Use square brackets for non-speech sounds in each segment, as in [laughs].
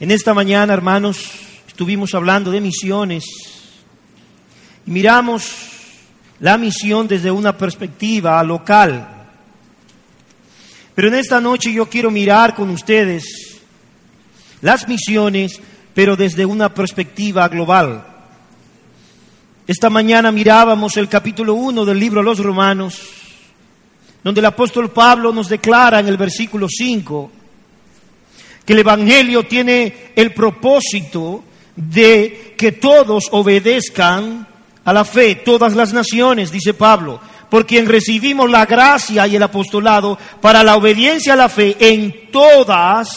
En esta mañana, hermanos, estuvimos hablando de misiones y miramos la misión desde una perspectiva local. Pero en esta noche yo quiero mirar con ustedes las misiones, pero desde una perspectiva global. Esta mañana mirábamos el capítulo 1 del libro Los Romanos, donde el apóstol Pablo nos declara en el versículo 5 que el Evangelio tiene el propósito de que todos obedezcan a la fe, todas las naciones, dice Pablo, por quien recibimos la gracia y el apostolado para la obediencia a la fe en todas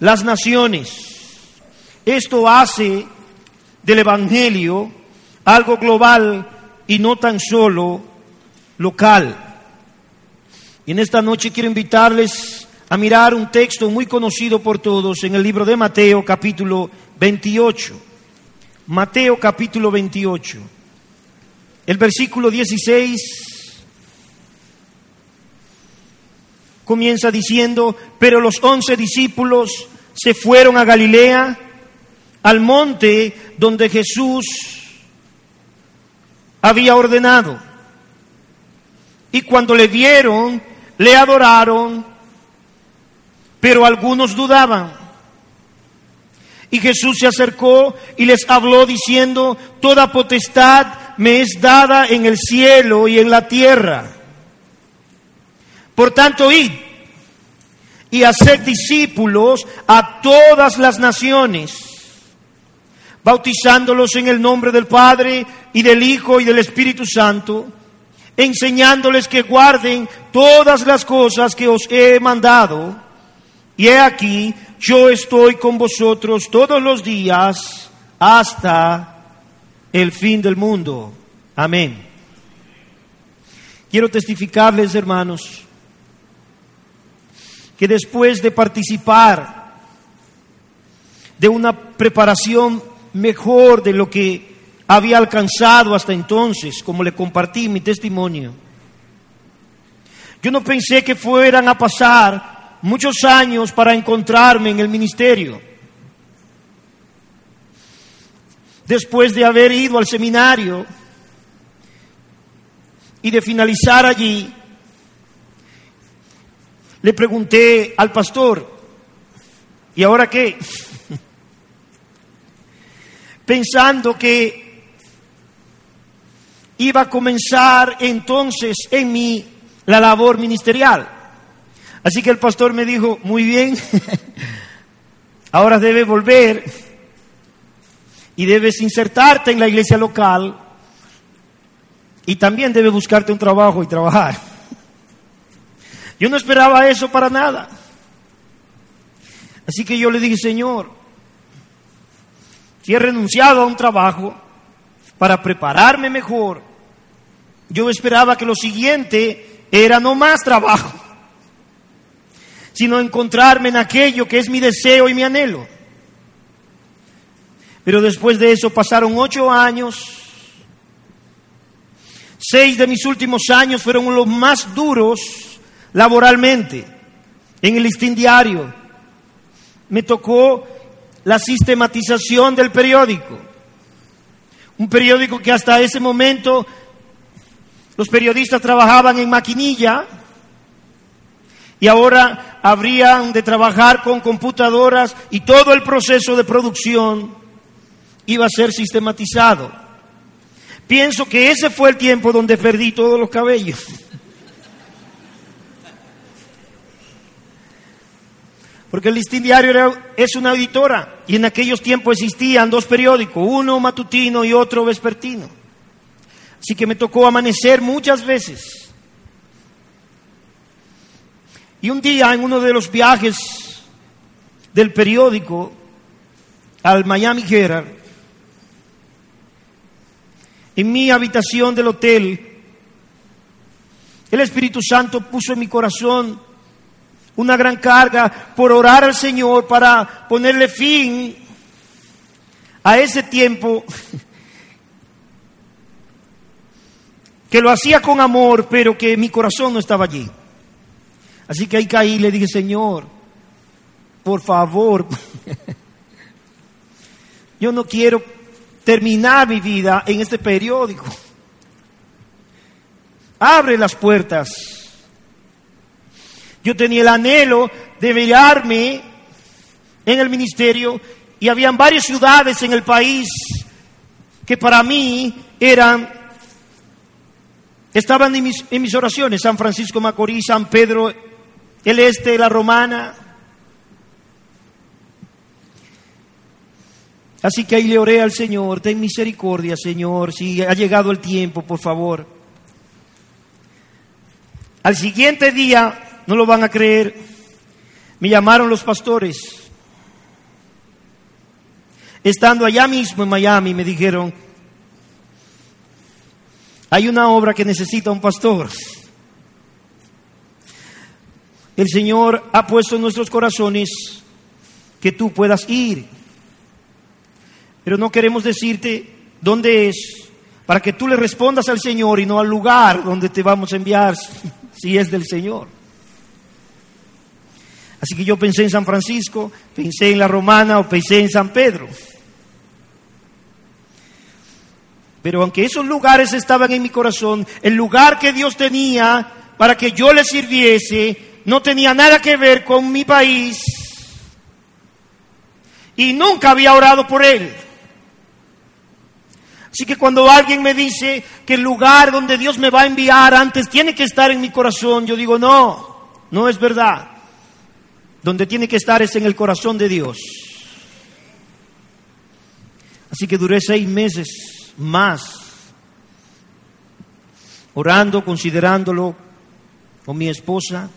las naciones. Esto hace del Evangelio algo global y no tan solo local. Y en esta noche quiero invitarles a mirar un texto muy conocido por todos en el libro de Mateo capítulo 28. Mateo capítulo 28. El versículo 16 comienza diciendo, pero los once discípulos se fueron a Galilea, al monte donde Jesús había ordenado. Y cuando le vieron, le adoraron, pero algunos dudaban. Y Jesús se acercó y les habló diciendo, toda potestad me es dada en el cielo y en la tierra. Por tanto, id y haced discípulos a todas las naciones, bautizándolos en el nombre del Padre y del Hijo y del Espíritu Santo, enseñándoles que guarden todas las cosas que os he mandado. Y he aquí, yo estoy con vosotros todos los días hasta el fin del mundo. Amén. Quiero testificarles, hermanos, que después de participar de una preparación mejor de lo que había alcanzado hasta entonces, como le compartí mi testimonio, yo no pensé que fueran a pasar muchos años para encontrarme en el ministerio. Después de haber ido al seminario y de finalizar allí, le pregunté al pastor, ¿y ahora qué? [laughs] Pensando que iba a comenzar entonces en mí la labor ministerial. Así que el pastor me dijo, muy bien, [laughs] ahora debes volver y debes insertarte en la iglesia local y también debes buscarte un trabajo y trabajar. [laughs] Yo no esperaba eso para nada. Así que yo le dije, Señor, si he renunciado a un trabajo para prepararme mejor, yo esperaba que lo siguiente era no más trabajo sino encontrarme en aquello que es mi deseo y mi anhelo. Pero después de eso pasaron ocho años. Seis de mis últimos años fueron los más duros laboralmente. En el listín diario me tocó la sistematización del periódico. Un periódico que hasta ese momento los periodistas trabajaban en maquinilla y ahora habrían de trabajar con computadoras y todo el proceso de producción iba a ser sistematizado. Pienso que ese fue el tiempo donde perdí todos los cabellos. [laughs] Porque el listín diario es una editora y en aquellos tiempos existían dos periódicos, uno matutino y otro vespertino. Así que me tocó amanecer muchas veces y un día en uno de los viajes del periódico al Miami Herald, en mi habitación del hotel, el Espíritu Santo puso en mi corazón una gran carga por orar al Señor para ponerle fin a ese tiempo que lo hacía con amor, pero que mi corazón no estaba allí. Así que ahí caí y le dije, Señor, por favor, [laughs] yo no quiero terminar mi vida en este periódico. Abre las puertas. Yo tenía el anhelo de verarme en el ministerio y habían varias ciudades en el país que para mí eran, estaban en mis, en mis oraciones, San Francisco Macorís, San Pedro, el Este, la Romana. Así que ahí le oré al Señor, ten misericordia, Señor, si ha llegado el tiempo, por favor. Al siguiente día, no lo van a creer, me llamaron los pastores. Estando allá mismo en Miami, me dijeron, hay una obra que necesita un pastor. El Señor ha puesto en nuestros corazones que tú puedas ir. Pero no queremos decirte dónde es, para que tú le respondas al Señor y no al lugar donde te vamos a enviar, [laughs] si es del Señor. Así que yo pensé en San Francisco, pensé en la Romana o pensé en San Pedro. Pero aunque esos lugares estaban en mi corazón, el lugar que Dios tenía para que yo le sirviese no tenía nada que ver con mi país y nunca había orado por él. Así que cuando alguien me dice que el lugar donde Dios me va a enviar antes tiene que estar en mi corazón, yo digo, no, no es verdad. Donde tiene que estar es en el corazón de Dios. Así que duré seis meses más, orando, considerándolo con mi esposa.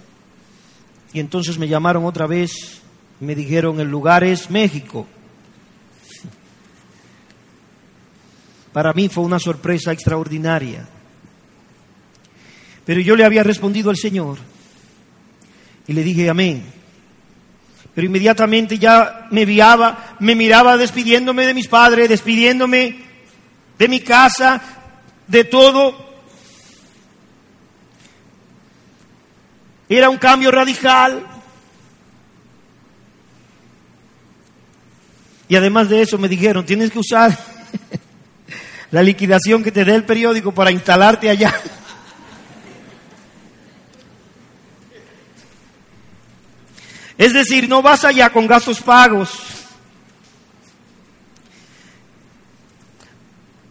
Y entonces me llamaron otra vez me dijeron, el lugar es México. Para mí fue una sorpresa extraordinaria. Pero yo le había respondido al Señor y le dije amén. Pero inmediatamente ya me viaba, me miraba despidiéndome de mis padres, despidiéndome de mi casa, de todo. Era un cambio radical. Y además de eso me dijeron, tienes que usar [laughs] la liquidación que te dé el periódico para instalarte allá. [laughs] Es decir, no vas allá con gastos pagos.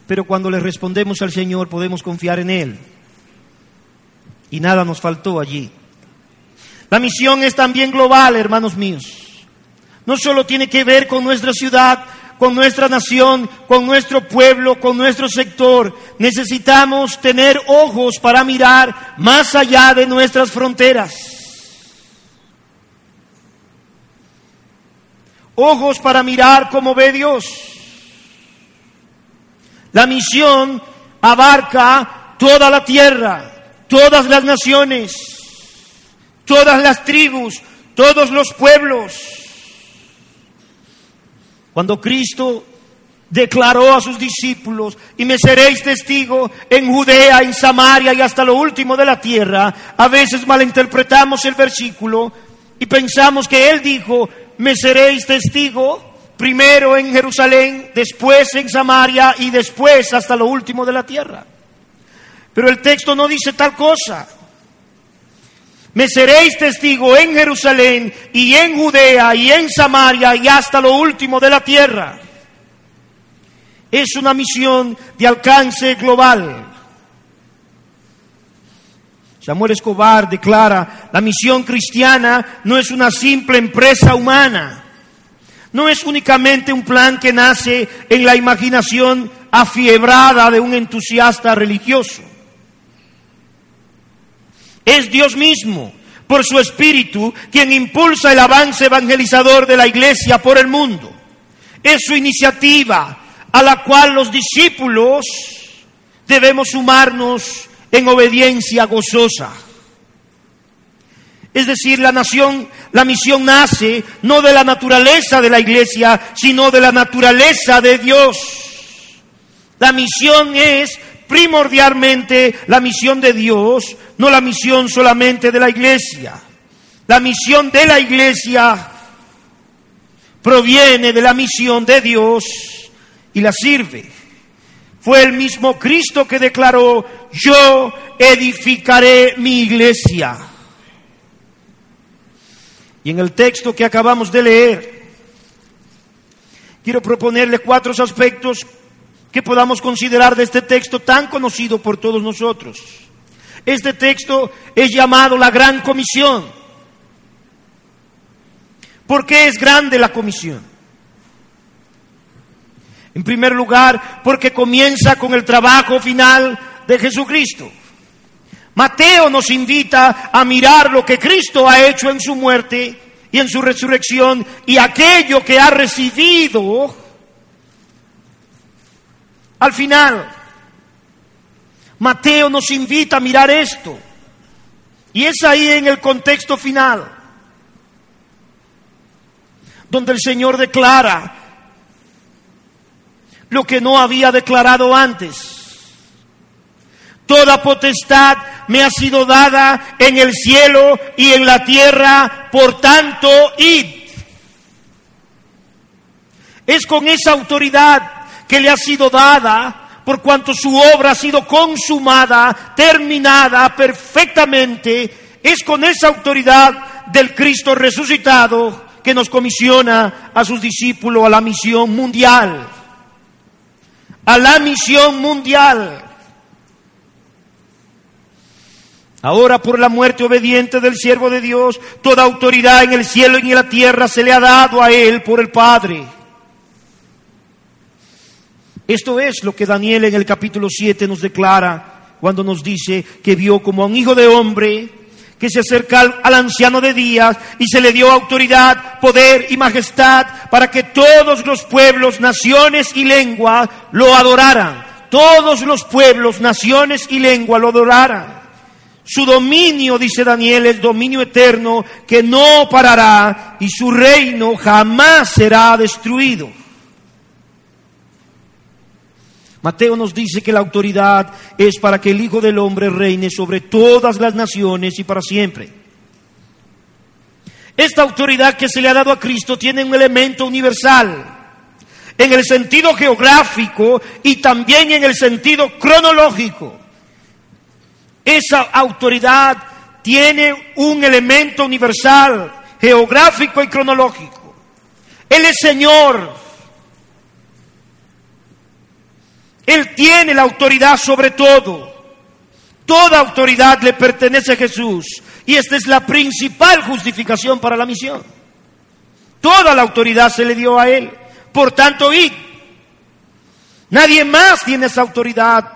Pero cuando le respondemos al Señor podemos confiar en Él. Y nada nos faltó allí. La misión es también global, hermanos míos. No solo tiene que ver con nuestra ciudad, con nuestra nación, con nuestro pueblo, con nuestro sector. Necesitamos tener ojos para mirar más allá de nuestras fronteras. Ojos para mirar como ve Dios. La misión abarca toda la tierra, todas las naciones, todas las tribus, todos los pueblos. Cuando Cristo declaró a sus discípulos, y me seréis testigo en Judea, en Samaria y hasta lo último de la tierra, a veces malinterpretamos el versículo y pensamos que Él dijo, me seréis testigo primero en Jerusalén, después en Samaria y después hasta lo último de la tierra. Pero el texto no dice tal cosa. Me seréis testigo en Jerusalén y en Judea y en Samaria y hasta lo último de la tierra. Es una misión de alcance global. Samuel Escobar declara, la misión cristiana no es una simple empresa humana no es únicamente un plan que nace en la imaginación afiebrada de un entusiasta religioso. Es Dios mismo, por su espíritu, quien impulsa el avance evangelizador de la iglesia por el mundo. Es su iniciativa a la cual los discípulos debemos sumarnos en obediencia gozosa. Es decir, la nación, la misión nace no de la naturaleza de la iglesia, sino de la naturaleza de Dios. La misión es primordialmente la misión de Dios, no la misión solamente de la iglesia. La misión de la iglesia proviene de la misión de Dios y la sirve. Fue el mismo Cristo que declaró, yo edificaré mi iglesia. Y en el texto que acabamos de leer, quiero proponerle cuatro aspectos podamos considerar de este texto tan conocido por todos nosotros. Este texto es llamado la Gran Comisión. ¿Por qué es grande la comisión? En primer lugar, porque comienza con el trabajo final de Jesucristo. Mateo nos invita a mirar lo que Cristo ha hecho en su muerte y en su resurrección y aquello que ha recibido al final. Mateo nos invita a mirar esto. Y es ahí en el contexto final, donde el Señor declara lo que no había declarado antes. Toda potestad me ha sido dada en el cielo y en la tierra, por tanto, id. Es con esa autoridad que le ha sido dada por cuanto su obra ha sido consumada, terminada perfectamente, es con esa autoridad del Cristo resucitado que nos comisiona a sus discípulos a la misión mundial. A la misión mundial. Ahora por la muerte obediente del siervo de Dios, toda autoridad en el cielo y en la tierra se le ha dado a él por el Padre. Esto es lo que Daniel en el capítulo 7 nos declara cuando nos dice que vio como a un hijo de hombre que se acerca al, anciano de días y se le dio autoridad, poder y majestad para que todos los pueblos, naciones y lengua lo adoraran. Todos los pueblos, naciones y lengua lo adoraran. Su dominio, dice Daniel, es dominio eterno que no parará y su reino jamás será destruido. Mateo nos dice que la autoridad es para que el Hijo del Hombre reine sobre todas las naciones y para siempre. Esta autoridad que se le ha dado a Cristo tiene un elemento universal en el sentido geográfico y también en el sentido cronológico. Esa autoridad tiene un elemento universal, geográfico y cronológico. Él es Señor Él tiene la autoridad sobre todo. Toda autoridad le pertenece a Jesús. Y esta es la principal justificación para la misión. Toda la autoridad se le dio a Él. Por tanto, id. Nadie más tiene esa autoridad,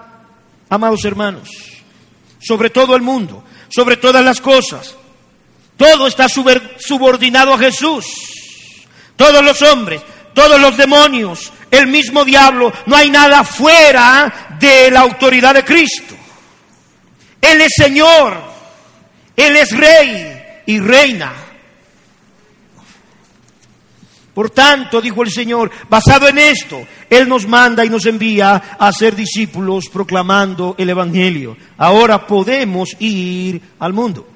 amados hermanos, sobre todo el mundo, sobre todas las cosas. Todo está subordinado a Jesús. Todos los hombres, todos los demonios, el mismo diablo, no hay nada fuera de la autoridad de Cristo. Él es Señor, Él es Rey y Reina. Por tanto, dijo el Señor, basado en esto, Él nos manda y nos envía a ser discípulos proclamando el Evangelio. Ahora podemos ir al mundo.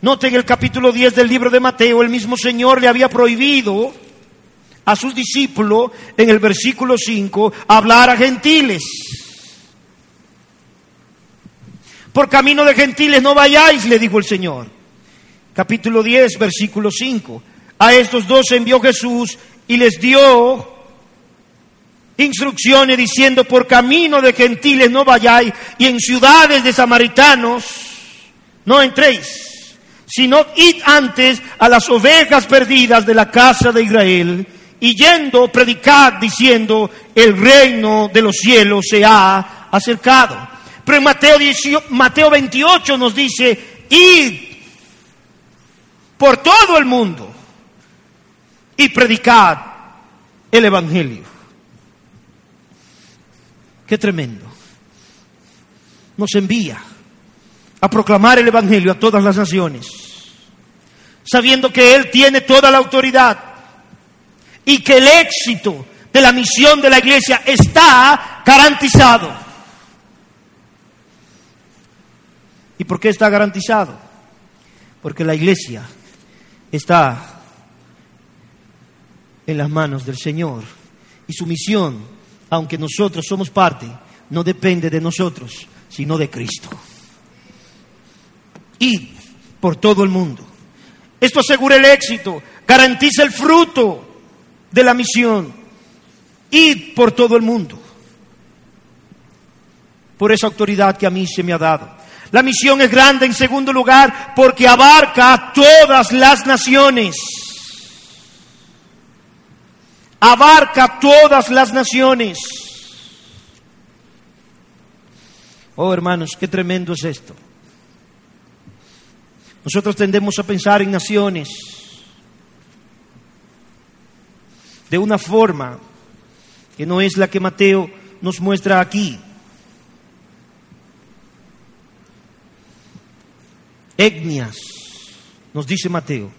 Noten el capítulo 10 del libro de Mateo, el mismo Señor le había prohibido a sus discípulos en el versículo 5 hablar a gentiles. Por camino de gentiles no vayáis, le dijo el Señor. Capítulo 10, versículo 5. A estos dos envió Jesús y les dio instrucciones diciendo, por camino de gentiles no vayáis y en ciudades de samaritanos no entréis, sino id antes a las ovejas perdidas de la casa de Israel y yendo predicad diciendo, el reino de los cielos se ha acercado. Pero en Mateo, Mateo 28 nos dice, id por todo el mundo y predicad el Evangelio. Qué tremendo. Nos envía a proclamar el Evangelio a todas las naciones, sabiendo que Él tiene toda la autoridad y que el éxito de la misión de la iglesia está garantizado. ¿Y por qué está garantizado? Porque la iglesia está en las manos del Señor. Y su misión, aunque nosotros somos parte, no depende de nosotros, sino de Cristo. Y por todo el mundo. Esto asegura el éxito, garantiza el fruto de la misión. Y por todo el mundo. Por esa autoridad que a mí se me ha dado. La misión es grande en segundo lugar porque abarca a todas las naciones. Abarca todas las naciones. Oh hermanos, qué tremendo es esto. Nosotros tendemos a pensar en naciones de una forma que no es la que Mateo nos muestra aquí. Etnias, nos dice Mateo.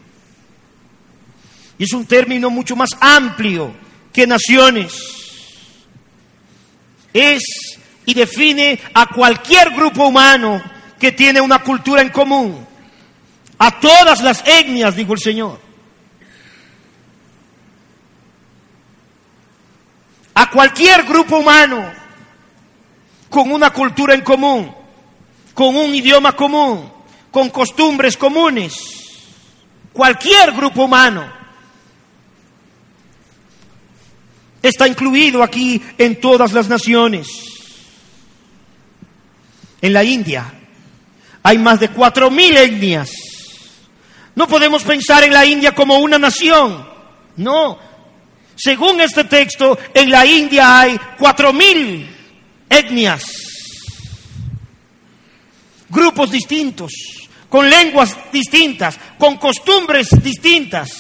Y es un término mucho más amplio que naciones. Es y define a cualquier grupo humano que tiene una cultura en común. A todas las etnias, dijo el Señor. A cualquier grupo humano con una cultura en común, con un idioma común, con costumbres comunes. Cualquier grupo humano está incluido aquí en todas las naciones. En la India hay más de cuatro mil etnias no podemos pensar en la India como una nación. No. Según este texto, en la India hay cuatro mil etnias, grupos distintos, con lenguas distintas, con costumbres distintas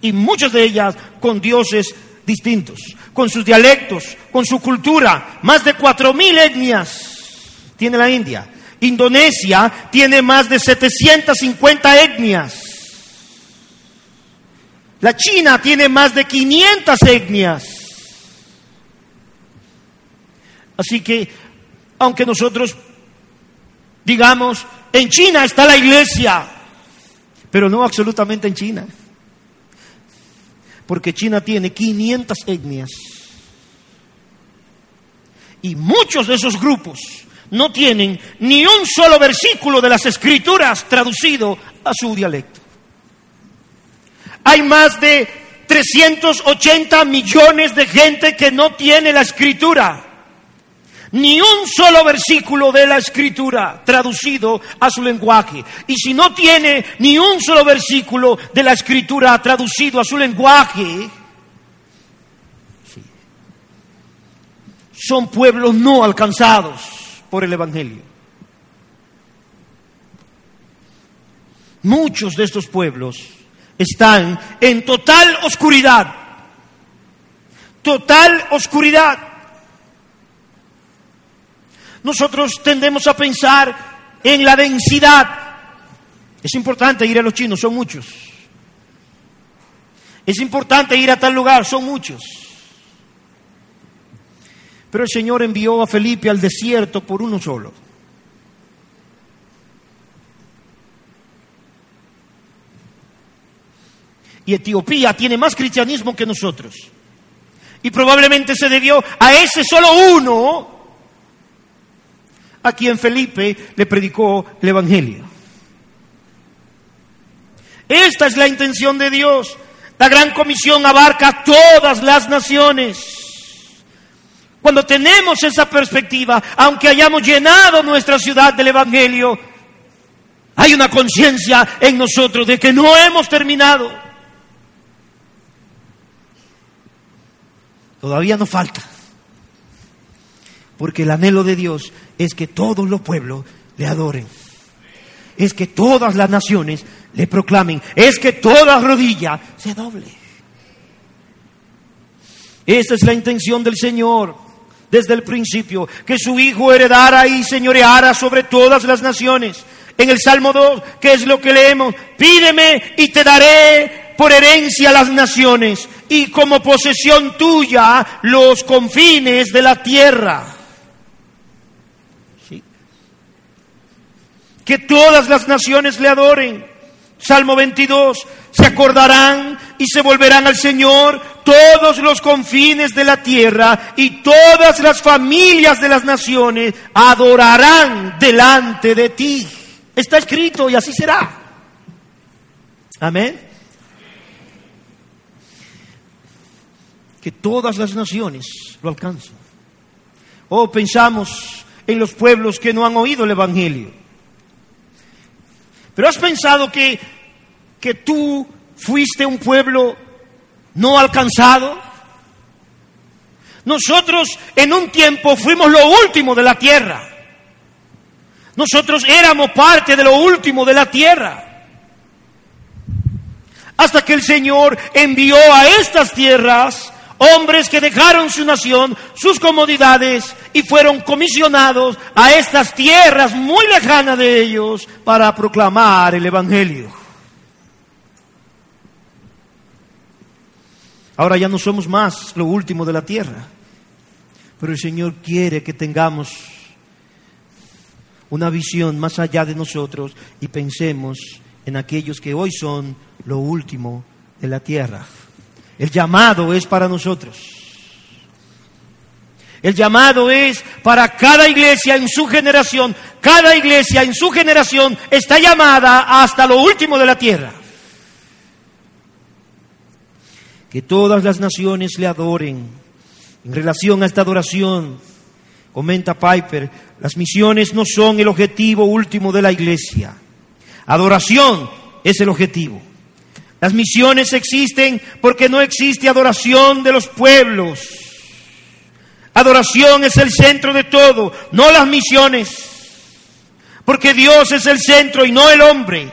y muchas de ellas con dioses distintos, con sus dialectos, con su cultura. Más de cuatro mil etnias tiene la India. Indonesia tiene más de 750 etnias. La China tiene más de 500 etnias. Así que, aunque nosotros digamos, en China está la iglesia, pero no absolutamente en China, porque China tiene 500 etnias. Y muchos de esos grupos no tienen ni un solo versículo de las escrituras traducido a su dialecto. Hay más de 380 millones de gente que no tiene la escritura. Ni un solo versículo de la escritura traducido a su lenguaje. Y si no tiene ni un solo versículo de la escritura traducido a su lenguaje, son pueblos no alcanzados por el Evangelio. Muchos de estos pueblos están en total oscuridad, total oscuridad. Nosotros tendemos a pensar en la densidad. Es importante ir a los chinos, son muchos. Es importante ir a tal lugar, son muchos. Pero el Señor envió a Felipe al desierto por uno solo. Y Etiopía tiene más cristianismo que nosotros. Y probablemente se debió a ese solo uno a quien Felipe le predicó el Evangelio. Esta es la intención de Dios. La gran comisión abarca todas las naciones. Cuando tenemos esa perspectiva, aunque hayamos llenado nuestra ciudad del Evangelio, hay una conciencia en nosotros de que no hemos terminado. Todavía nos falta. Porque el anhelo de Dios es que todos los pueblos le adoren. Es que todas las naciones le proclamen. Es que toda rodilla se doble. Esa es la intención del Señor desde el principio, que su Hijo heredara y señoreara sobre todas las naciones. En el Salmo 2, que es lo que leemos, pídeme y te daré por herencia las naciones y como posesión tuya los confines de la tierra. Que todas las naciones le adoren. Salmo 22, se acordarán y se volverán al Señor todos los confines de la tierra y todas las familias de las naciones adorarán delante de ti. Está escrito y así será. Amén. Que todas las naciones lo alcancen. O pensamos en los pueblos que no han oído el Evangelio. Pero has pensado que, que tú fuiste un pueblo no alcanzado. Nosotros en un tiempo fuimos lo último de la tierra. Nosotros éramos parte de lo último de la tierra. Hasta que el Señor envió a estas tierras hombres que dejaron su nación, sus comodidades y fueron comisionados a estas tierras muy lejanas de ellos para proclamar el Evangelio. Ahora ya no somos más lo último de la tierra, pero el Señor quiere que tengamos una visión más allá de nosotros y pensemos en aquellos que hoy son lo último de la tierra. El llamado es para nosotros. El llamado es para cada iglesia en su generación. Cada iglesia en su generación está llamada hasta lo último de la tierra. que todas las naciones le adoren. En relación a esta adoración, comenta Piper, las misiones no son el objetivo último de la iglesia. Adoración es el objetivo. Las misiones existen porque no existe adoración de los pueblos. Adoración es el centro de todo, no las misiones. Porque Dios es el centro y no el hombre.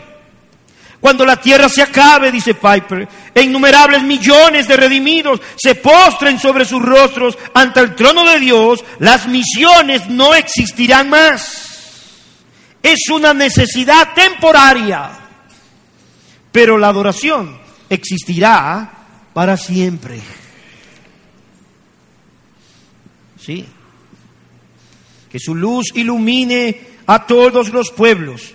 Cuando la tierra se acabe, dice Piper, e innumerables millones de redimidos se postren sobre sus rostros ante el trono de Dios, las misiones no existirán más. Es una necesidad temporaria, pero la adoración existirá para siempre. Sí. Que su luz ilumine a todos los pueblos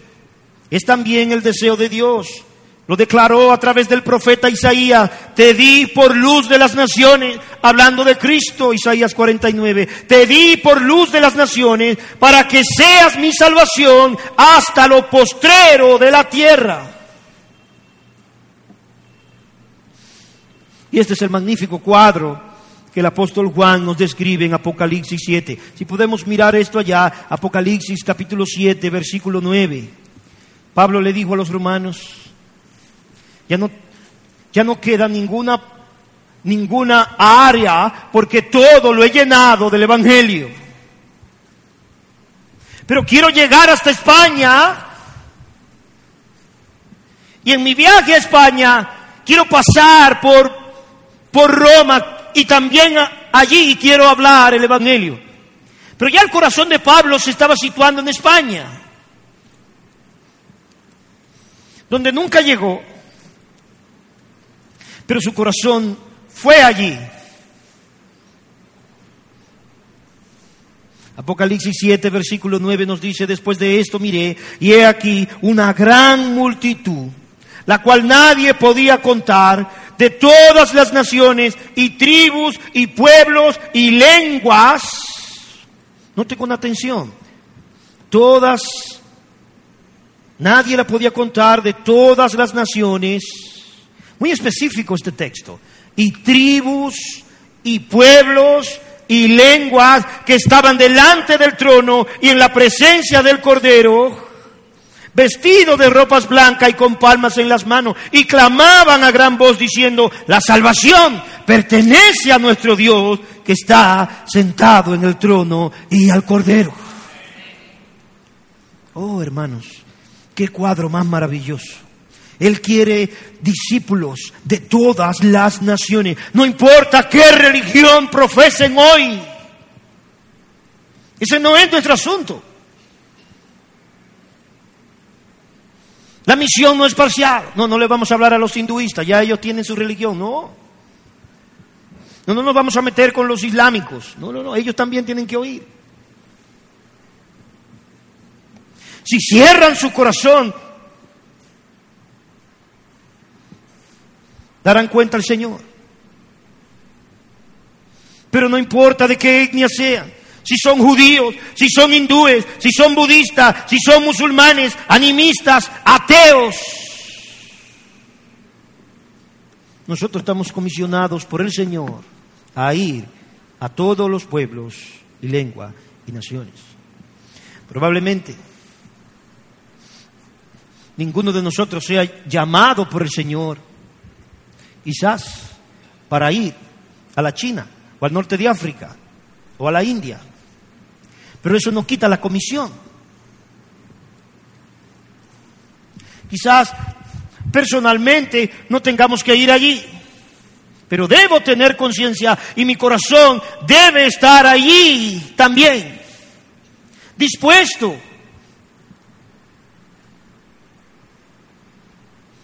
es también el deseo de Dios. Lo declaró a través del profeta Isaías. Te di por luz de las naciones, hablando de Cristo, Isaías 49. Te di por luz de las naciones para que seas mi salvación hasta lo postrero de la tierra. Y este es el magnífico cuadro que el apóstol Juan nos describe en Apocalipsis 7. Si podemos mirar esto allá, Apocalipsis capítulo 7, versículo 9. Pablo le dijo a los romanos, ya no, ya no queda ninguna, ninguna área porque todo lo he llenado del Evangelio. Pero quiero llegar hasta España y en mi viaje a España quiero pasar por, por Roma y también allí quiero hablar el Evangelio. Pero ya el corazón de Pablo se estaba situando en España. donde nunca llegó, pero su corazón fue allí. Apocalipsis 7, versículo 9 nos dice, después de esto miré, y he aquí una gran multitud, la cual nadie podía contar, de todas las naciones y tribus y pueblos y lenguas. Note con atención, todas Nadie la podía contar de todas las naciones. Muy específico este texto. Y tribus y pueblos y lenguas que estaban delante del trono y en la presencia del Cordero, vestidos de ropas blancas y con palmas en las manos, y clamaban a gran voz diciendo, la salvación pertenece a nuestro Dios que está sentado en el trono y al Cordero. Oh, hermanos, Qué cuadro más maravilloso. Él quiere discípulos de todas las naciones. No importa qué religión profesen hoy. Ese no es nuestro asunto. La misión no es parcial. No, no le vamos a hablar a los hinduistas. Ya ellos tienen su religión. No. No, no nos vamos a meter con los islámicos. No, no, no. Ellos también tienen que oír. si cierran su corazón, darán cuenta al Señor. Pero no importa de qué etnia sean, si son judíos, si son hindúes, si son budistas, si son musulmanes, animistas, ateos. Nosotros estamos comisionados por el Señor a ir a todos los pueblos y lengua y naciones. Probablemente ninguno de nosotros sea llamado por el Señor, quizás para ir a la China o al norte de África o a la India. Pero eso no quita la comisión. Quizás personalmente no tengamos que ir allí, pero debo tener conciencia y mi corazón debe estar allí también, dispuesto,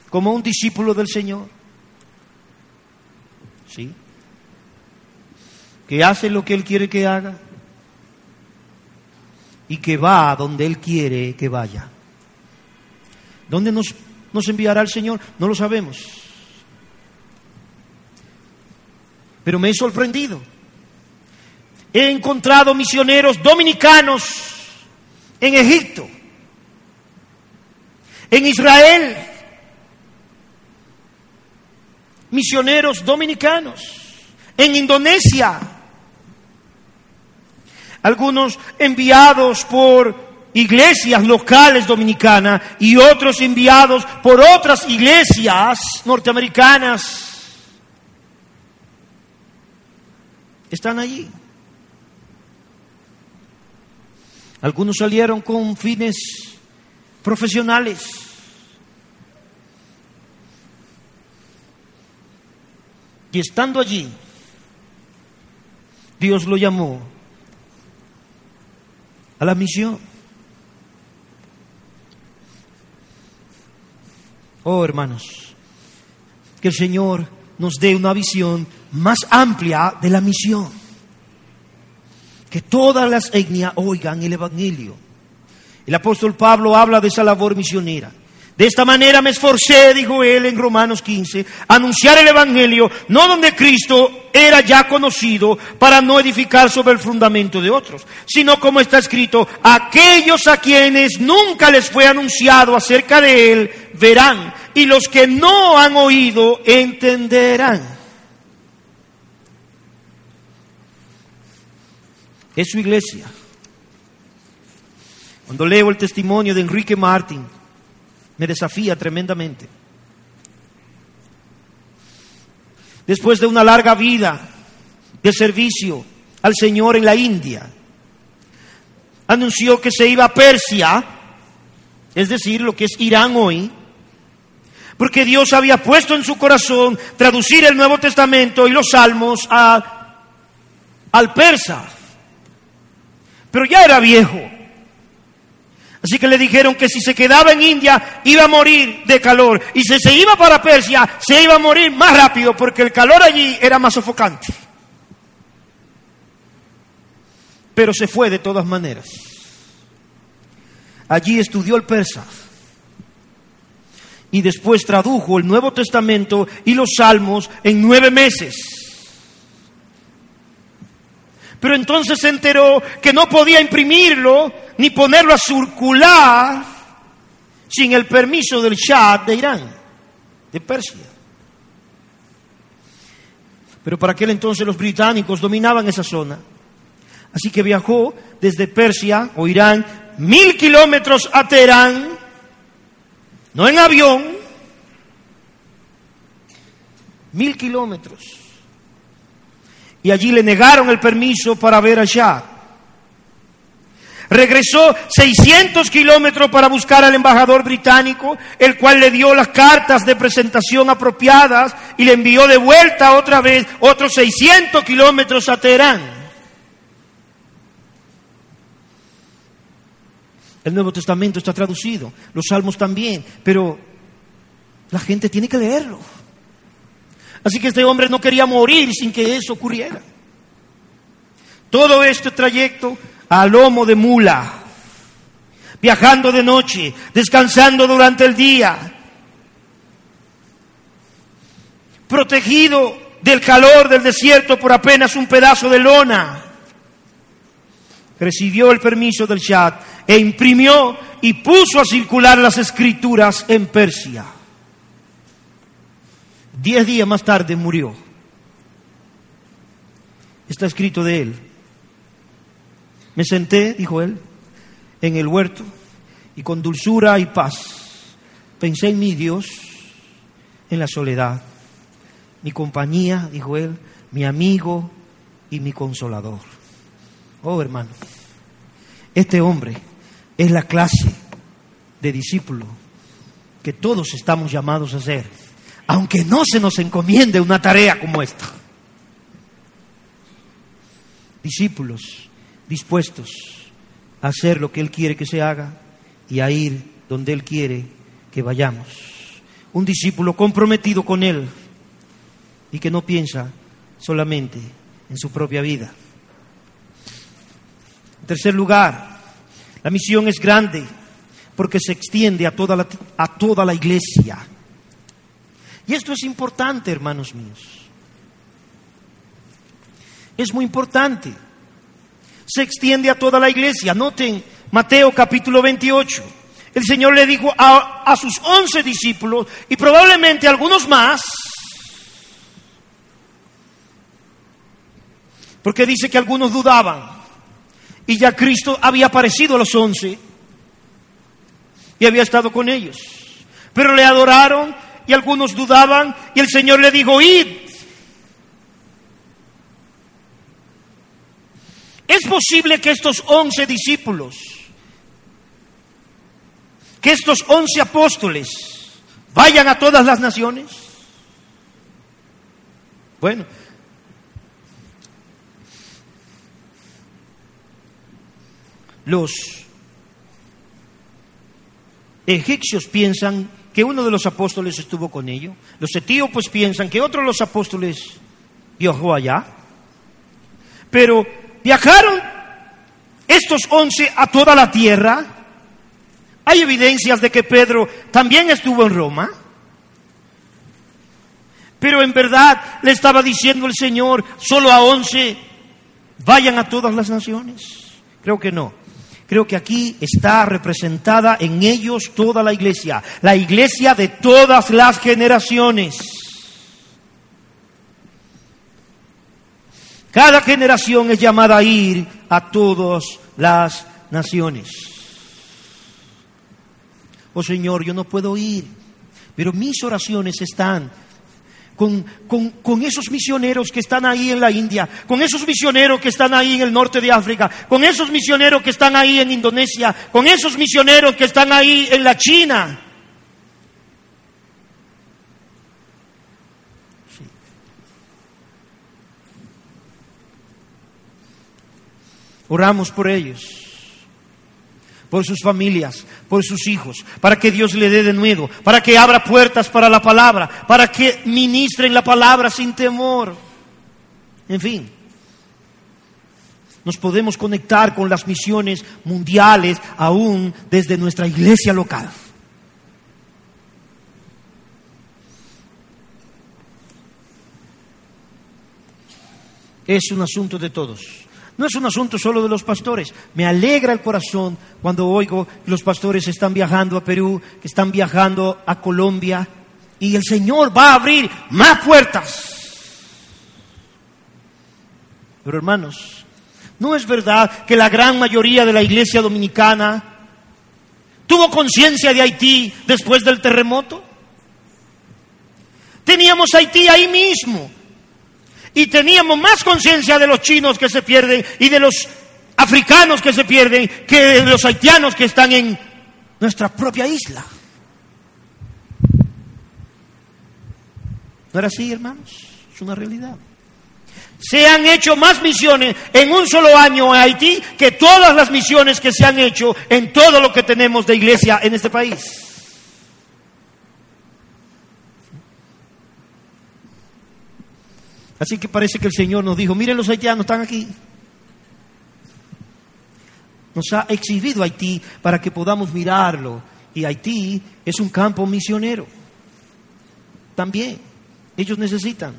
como un discípulo del Señor. ¿Sí? Que hace lo que Él quiere que haga y que va a donde Él quiere que vaya. ¿Dónde nos, nos enviará el Señor? No lo sabemos. Pero me he sorprendido. He encontrado misioneros dominicanos en Egipto, en Israel, misioneros dominicanos, en Indonesia, algunos enviados por iglesias locales dominicanas y otros enviados por otras iglesias norteamericanas. Están allí. Algunos salieron con fines profesionales. Y estando allí, Dios lo llamó la misión. Oh, hermanos, que el Señor nos dé una visión más amplia de la misión. Que todas las etnias oigan el Evangelio. El apóstol Pablo habla de esa labor misionera. De esta manera me esforcé, dijo él en Romanos 15, a anunciar el Evangelio, no donde Cristo era ya conocido, para no edificar sobre el fundamento de otros, sino como está escrito, aquellos a quienes nunca les fue anunciado acerca de él, verán, y los que no han oído, entenderán. Es su iglesia. Cuando leo el testimonio de Enrique Martín, me desafía tremendamente. Después de una larga vida de servicio al Señor en la India, anunció que se iba a Persia, es decir, lo que es Irán hoy, porque Dios había puesto en su corazón traducir el Nuevo Testamento y los Salmos al persa. Pero ya era viejo. Así que le dijeron que si se quedaba en India iba a morir de calor. Y si se iba para Persia se iba a morir más rápido porque el calor allí era más sofocante. Pero se fue de todas maneras. Allí estudió el persa. Y después tradujo el Nuevo Testamento y los Salmos en nueve meses. Pero entonces se enteró que no podía imprimirlo ni ponerlo a circular sin el permiso del Shah de Irán, de Persia. Pero para aquel entonces los británicos dominaban esa zona. Así que viajó desde Persia o Irán mil kilómetros a Teherán, no en avión, mil kilómetros y allí le negaron el permiso para ver a Shah. Regresó 600 kilómetros para buscar al embajador británico, el cual le dio las cartas de presentación apropiadas y le envió de vuelta otra vez otros 600 kilómetros a Teherán. El Nuevo Testamento está traducido, los salmos también, pero la gente tiene que leerlo. Así que este hombre no quería morir sin que eso ocurriera. Todo este trayecto a lomo de mula, viajando de noche, descansando durante el día, protegido del calor del desierto por apenas un pedazo de lona. Recibió el permiso del Shah e imprimió y puso a circular las escrituras en Persia. Diez días más tarde murió. Está escrito de él. Me senté, dijo él, en el huerto y con dulzura y paz pensé en mi Dios en la soledad mi compañía, dijo él, mi amigo y mi consolador. Oh, hermano, este hombre es la clase de discípulo que todos estamos llamados a ser, aunque no se nos encomiende una tarea como esta. Discípulos dispuestos a hacer lo que Él quiere que se haga y a ir donde Él quiere que vayamos. Un discípulo comprometido con Él y que no piensa solamente en su propia vida. En tercer lugar, la misión es grande porque se extiende a toda la, a toda la iglesia. Y esto es importante, hermanos míos. Es muy importante. Se extiende a toda la iglesia. Noten Mateo capítulo 28. El Señor le dijo a, a sus once discípulos y probablemente algunos más, Porque dice que algunos dudaban. Y ya Cristo había aparecido a los once y había estado con ellos. Pero le adoraron y algunos dudaban y el Señor le dijo, id. ¿Es posible que estos once discípulos, que estos once apóstoles vayan a todas las naciones? Bueno, Los egipcios piensan que uno de los apóstoles estuvo con ellos. Los etíopes piensan que otro de los apóstoles viajó allá. Pero viajaron estos once a toda la tierra. Hay evidencias de que Pedro también estuvo en Roma. Pero en verdad le estaba diciendo el Señor, solo a once vayan a todas las naciones. Creo que no. Creo que aquí está representada en ellos toda la iglesia, la iglesia de todas las generaciones. Cada generación es llamada a ir a todas las naciones. Oh Señor, yo no puedo ir, pero mis oraciones están con, con, esos misioneros que están ahí en la India, con esos misioneros que están ahí en el norte de África, con esos misioneros que están ahí en Indonesia, con esos misioneros que están ahí en la China. Oramos por ellos por sus familias, por sus hijos, para que Dios le dé de nuevo, para que abra puertas para la palabra, para que ministren la palabra sin temor. En fin, nos podemos conectar con las misiones mundiales aún desde nuestra iglesia local. Es un asunto de todos. No es un asunto solo de los pastores. Me alegra el corazón cuando oigo que los pastores están viajando a Perú, que están viajando a Colombia, y el Señor va a abrir más puertas. Pero hermanos, ¿no es verdad que la gran mayoría de la iglesia dominicana tuvo conciencia de Haití después del terremoto? Teníamos Haití ahí mismo y teníamos más conciencia de los chinos que se pierden y de los africanos que se pierden que de los haitianos que están en nuestra propia isla. ¿No era así, hermanos? Es una realidad. Se han hecho más misiones en un solo año en Haití que todas las misiones que se han hecho en todo lo que tenemos de iglesia en este país. Así que parece que el Señor nos dijo, miren los haitianos están aquí. Nos ha exhibido Haití para que podamos mirarlo. Y Haití es un campo misionero. También. Ellos necesitan.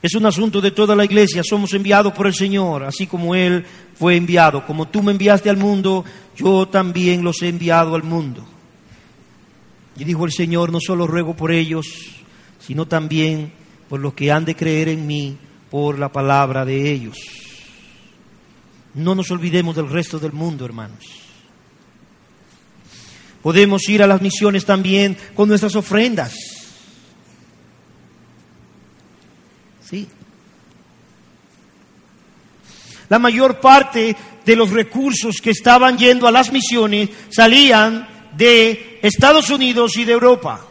Es un asunto de toda la iglesia. Somos enviados por el Señor, así como Él fue enviado. Como tú me enviaste al mundo, yo también los he enviado al mundo. Y dijo el Señor, no solo ruego por ellos, sino también por los que han de creer en mí por la palabra de ellos. No nos olvidemos del resto del mundo, hermanos. Podemos ir a las misiones también con nuestras ofrendas. Sí. La mayor parte de los recursos que estaban yendo a las misiones salían de Estados Unidos y de Europa.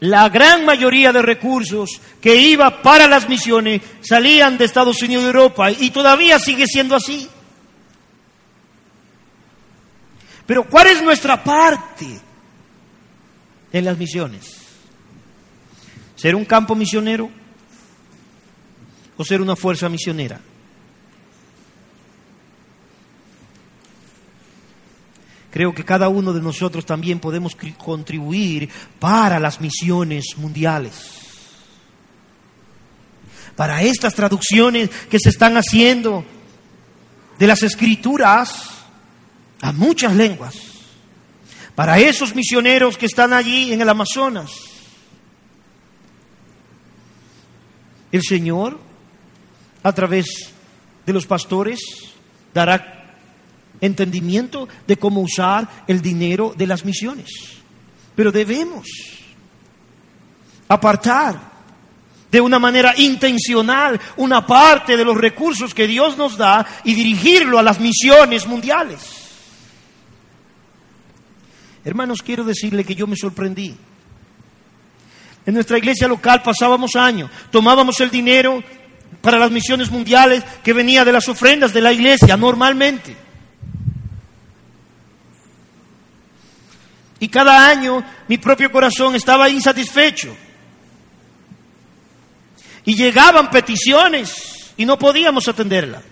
La gran mayoría de recursos que iba para las misiones salían de Estados Unidos y Europa y todavía sigue siendo así. Pero ¿cuál es nuestra parte en las misiones? ¿Ser un campo misionero o ser una fuerza misionera? Creo que cada uno de nosotros también podemos contribuir para las misiones mundiales. Para estas traducciones que se están haciendo de las escrituras a muchas lenguas. Para esos misioneros que están allí en el Amazonas. El Señor, a través de los pastores, dará entendimiento de cómo usar el dinero de las misiones. Pero debemos apartar de una manera intencional una parte de los recursos que Dios nos da y dirigirlo a las misiones mundiales. Hermanos, quiero decirle que yo me sorprendí. En nuestra iglesia local pasábamos años, tomábamos el dinero para las misiones mundiales que venía de las ofrendas de la iglesia normalmente. Y cada año mi propio corazón estaba insatisfecho. Y llegaban peticiones y no podíamos atenderlas.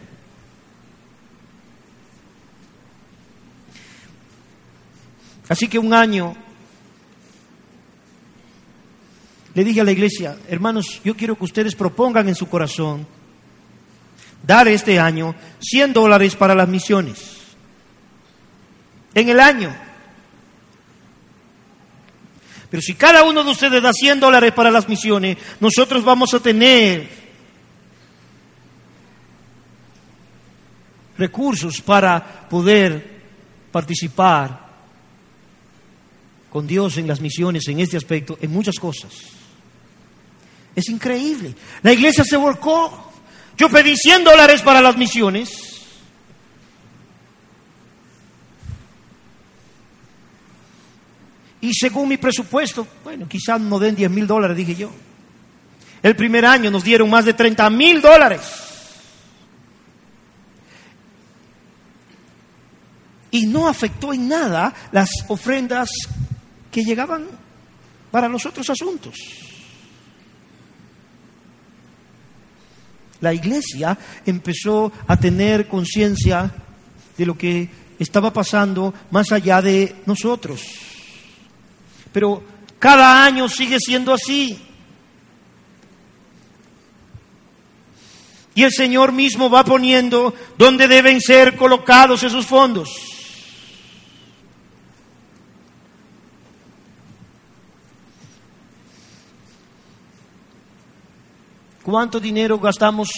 Así que un año le dije a la iglesia, hermanos, yo quiero que ustedes propongan en su corazón dar este año 100 dólares para las misiones. En el año. Pero si cada uno de ustedes da 100 dólares para las misiones, nosotros vamos a tener recursos para poder participar con Dios en las misiones, en este aspecto, en muchas cosas. Es increíble. La iglesia se volcó. Yo pedí 100 dólares para las misiones Y según mi presupuesto, bueno, quizás no den 10 mil dólares, dije yo. El primer año nos dieron más de 30 mil dólares. Y no afectó en nada las ofrendas que llegaban para los otros asuntos. La iglesia empezó a tener conciencia de lo que estaba pasando más allá de nosotros. Pero cada año sigue siendo así. Y el Señor mismo va poniendo dónde deben ser colocados esos fondos. ¿Cuánto dinero gastamos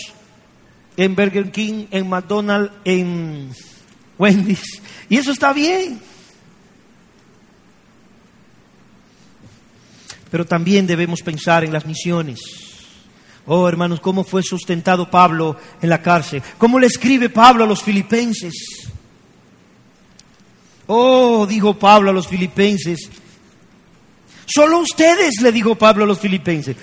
en Burger King, en McDonald's, en Wendy's? Y eso está bien. Pero también debemos pensar en las misiones. Oh, hermanos, cómo fue sustentado Pablo en la cárcel. ¿Cómo le escribe Pablo a los filipenses? Oh, dijo Pablo a los filipenses. Solo ustedes, le dijo Pablo a los filipenses.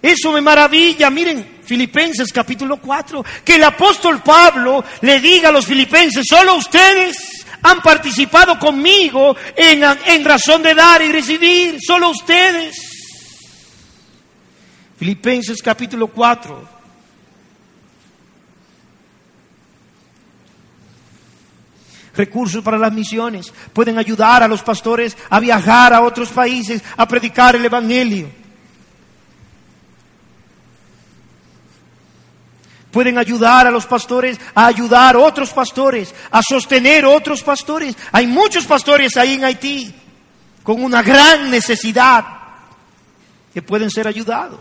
Eso me maravilla. Miren, Filipenses capítulo 4. Que el apóstol Pablo le diga a los filipenses, solo ustedes han participado conmigo en, razón de dar y recibir, solo ustedes. Filipenses capítulo 4. recursos para las misiones, pueden ayudar a los pastores a viajar a otros países, a predicar el Evangelio. Pueden ayudar a los pastores a ayudar a otros pastores, a sostener otros pastores. Hay muchos pastores ahí en Haití con una gran necesidad que pueden ser ayudados.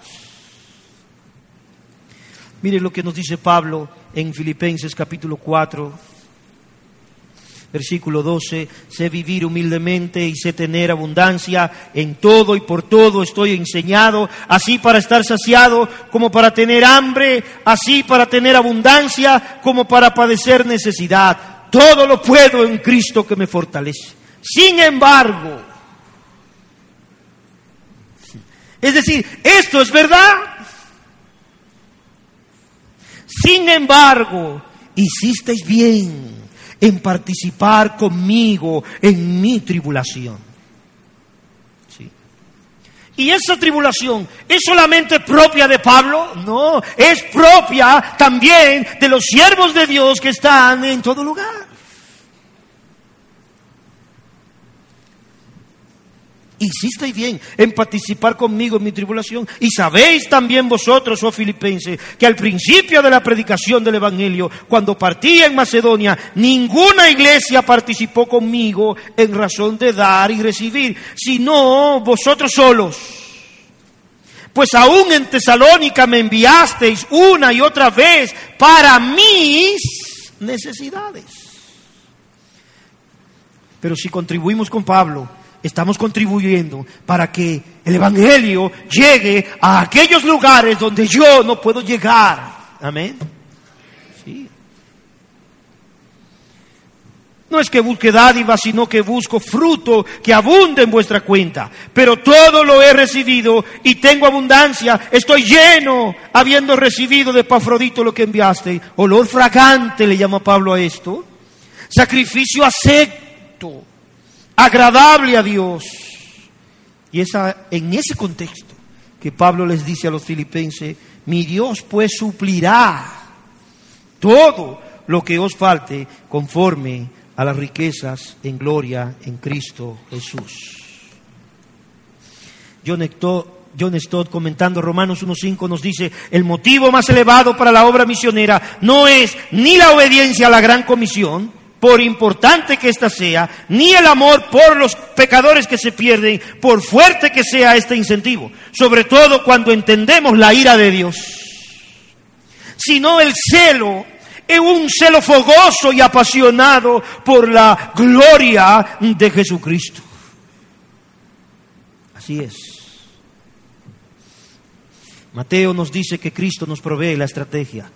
Mire lo que nos dice Pablo en Filipenses capítulo 4, versículo 12, sé vivir humildemente y sé tener abundancia en todo y por todo estoy enseñado, así para estar saciado como para tener hambre, así para tener abundancia como para padecer necesidad. Todo lo puedo en Cristo que me fortalece. Sin embargo, es decir, esto es verdad. Sin embargo, hicisteis bien en participar conmigo en mi tribulación. ¿Sí? ¿Y esa tribulación es solamente propia de Pablo? No, es propia también de los siervos de Dios que están en todo lugar. Hicisteis bien en participar conmigo en mi tribulación. Y sabéis también vosotros, oh filipenses, que al principio de la predicación del Evangelio, cuando partí en Macedonia, ninguna iglesia participó conmigo en razón de dar y recibir, sino vosotros solos. Pues aún en Tesalónica me enviasteis una y otra vez para mis necesidades. Pero si contribuimos con Pablo, estamos contribuyendo para que el Evangelio llegue a aquellos lugares donde yo no puedo llegar. Amén. No es que busque dádiva, sino que busco fruto que abunde en vuestra cuenta. Pero todo lo he recibido y tengo abundancia. Estoy lleno, habiendo recibido de Pafrodito lo que enviaste. Olor fragante le llama Pablo a esto. Sacrificio acepto agradable a Dios. Y es en ese contexto que Pablo les dice a los filipenses, mi Dios pues suplirá todo lo que os falte conforme a las riquezas en gloria en Cristo Jesús. John John Stott comentando Romanos 1.5 nos dice, el motivo más elevado para la obra misionera no es ni la obediencia a la gran comisión, por importante que ésta sea, ni el amor por los pecadores que se pierden, por fuerte que sea este incentivo, sobre todo cuando entendemos la ira de Dios, sino el celo, es un celo fogoso y apasionado por la gloria de Jesucristo. Así es. Mateo nos dice que Cristo nos provee la estrategia.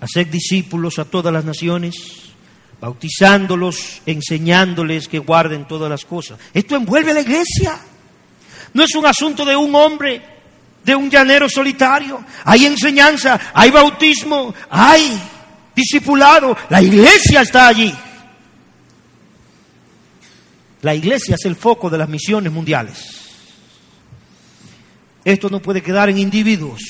Hacer discípulos a todas las naciones bautizándolos, enseñándoles que guarden todas las cosas. Esto envuelve a la iglesia. No es un asunto de un hombre, de un llanero solitario. Hay enseñanza, hay bautismo, hay discipulado. La iglesia está allí. La iglesia es el foco de las misiones mundiales. Esto no puede quedar en individuos.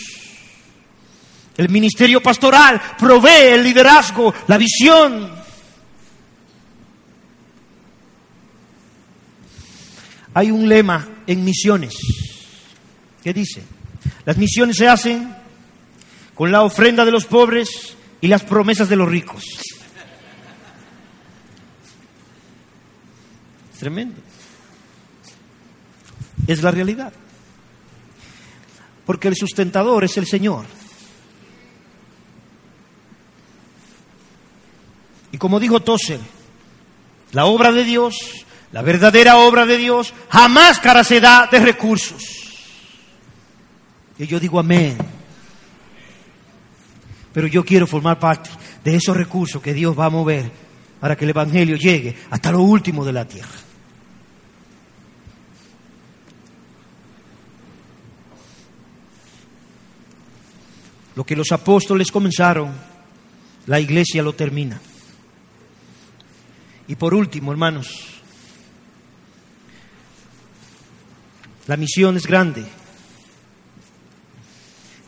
El ministerio pastoral provee el liderazgo, la visión, hay un lema en misiones que dice, las misiones se hacen con la ofrenda de los pobres y las promesas de los ricos. Es tremendo. Es la realidad. Porque el sustentador es el Señor. Y como dijo Tozer, la obra de Dios la verdadera obra de Dios jamás carecerá de recursos. Y yo digo amén. Pero yo quiero formar parte de esos recursos que Dios va a mover para que el Evangelio llegue hasta lo último de la tierra. Lo que los apóstoles comenzaron, la iglesia lo termina. Y por último, hermanos, La misión es grande.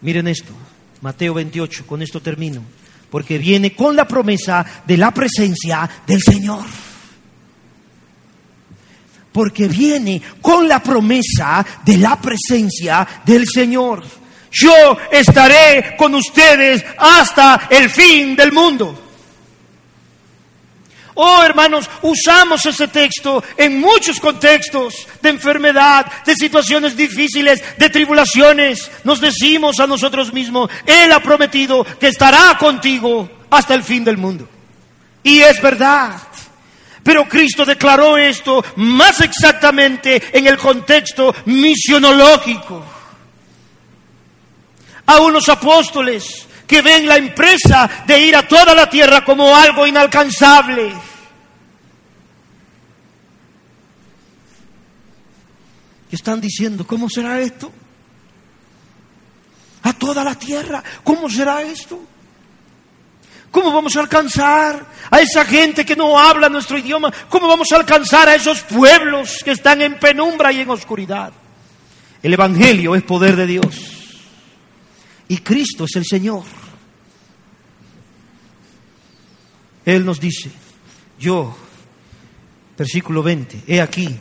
Miren esto, Mateo 28, con esto termino. porque viene con la promesa de la presencia del Señor. Porque viene con la promesa de la presencia del Señor. Yo estaré con ustedes hasta el fin del mundo. Oh, hermanos, usamos ese texto en muchos contextos de enfermedad, de situaciones difíciles, de tribulaciones. Nos decimos a nosotros mismos, Él ha prometido que estará contigo hasta el fin del mundo. Y es verdad. Pero Cristo declaró esto más exactamente en el contexto misionológico. A unos apóstoles que ven la empresa de ir a toda la tierra como algo inalcanzable Y están diciendo, ¿cómo será esto? A toda la tierra, ¿cómo será esto? ¿Cómo vamos a alcanzar a esa gente que no habla nuestro idioma? ¿Cómo vamos a alcanzar a esos pueblos que están en penumbra y en oscuridad? El Evangelio es poder de Dios. Y Cristo es el Señor. Él nos dice, yo, versículo 20, he aquí,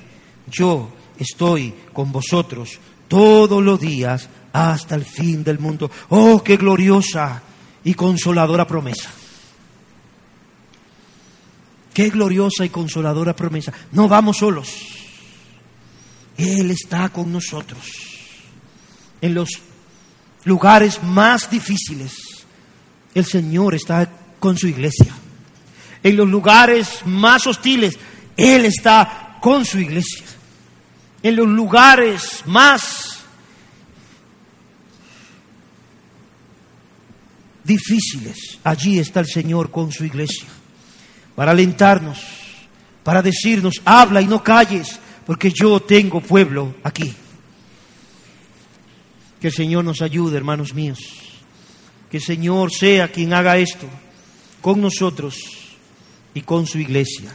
yo estoy con vosotros todos los días hasta el fin del mundo. Oh, qué gloriosa y consoladora promesa. Qué gloriosa y consoladora promesa. No vamos solos. Él está con nosotros. En los lugares más difíciles, el Señor está con su iglesia. En los lugares más hostiles, Él está con su iglesia en los lugares más difíciles. Allí está el Señor con su iglesia, para alentarnos, para decirnos, habla y no calles, porque yo tengo pueblo aquí. Que el Señor nos ayude, hermanos míos. Que el Señor sea quien haga esto con nosotros y con su iglesia.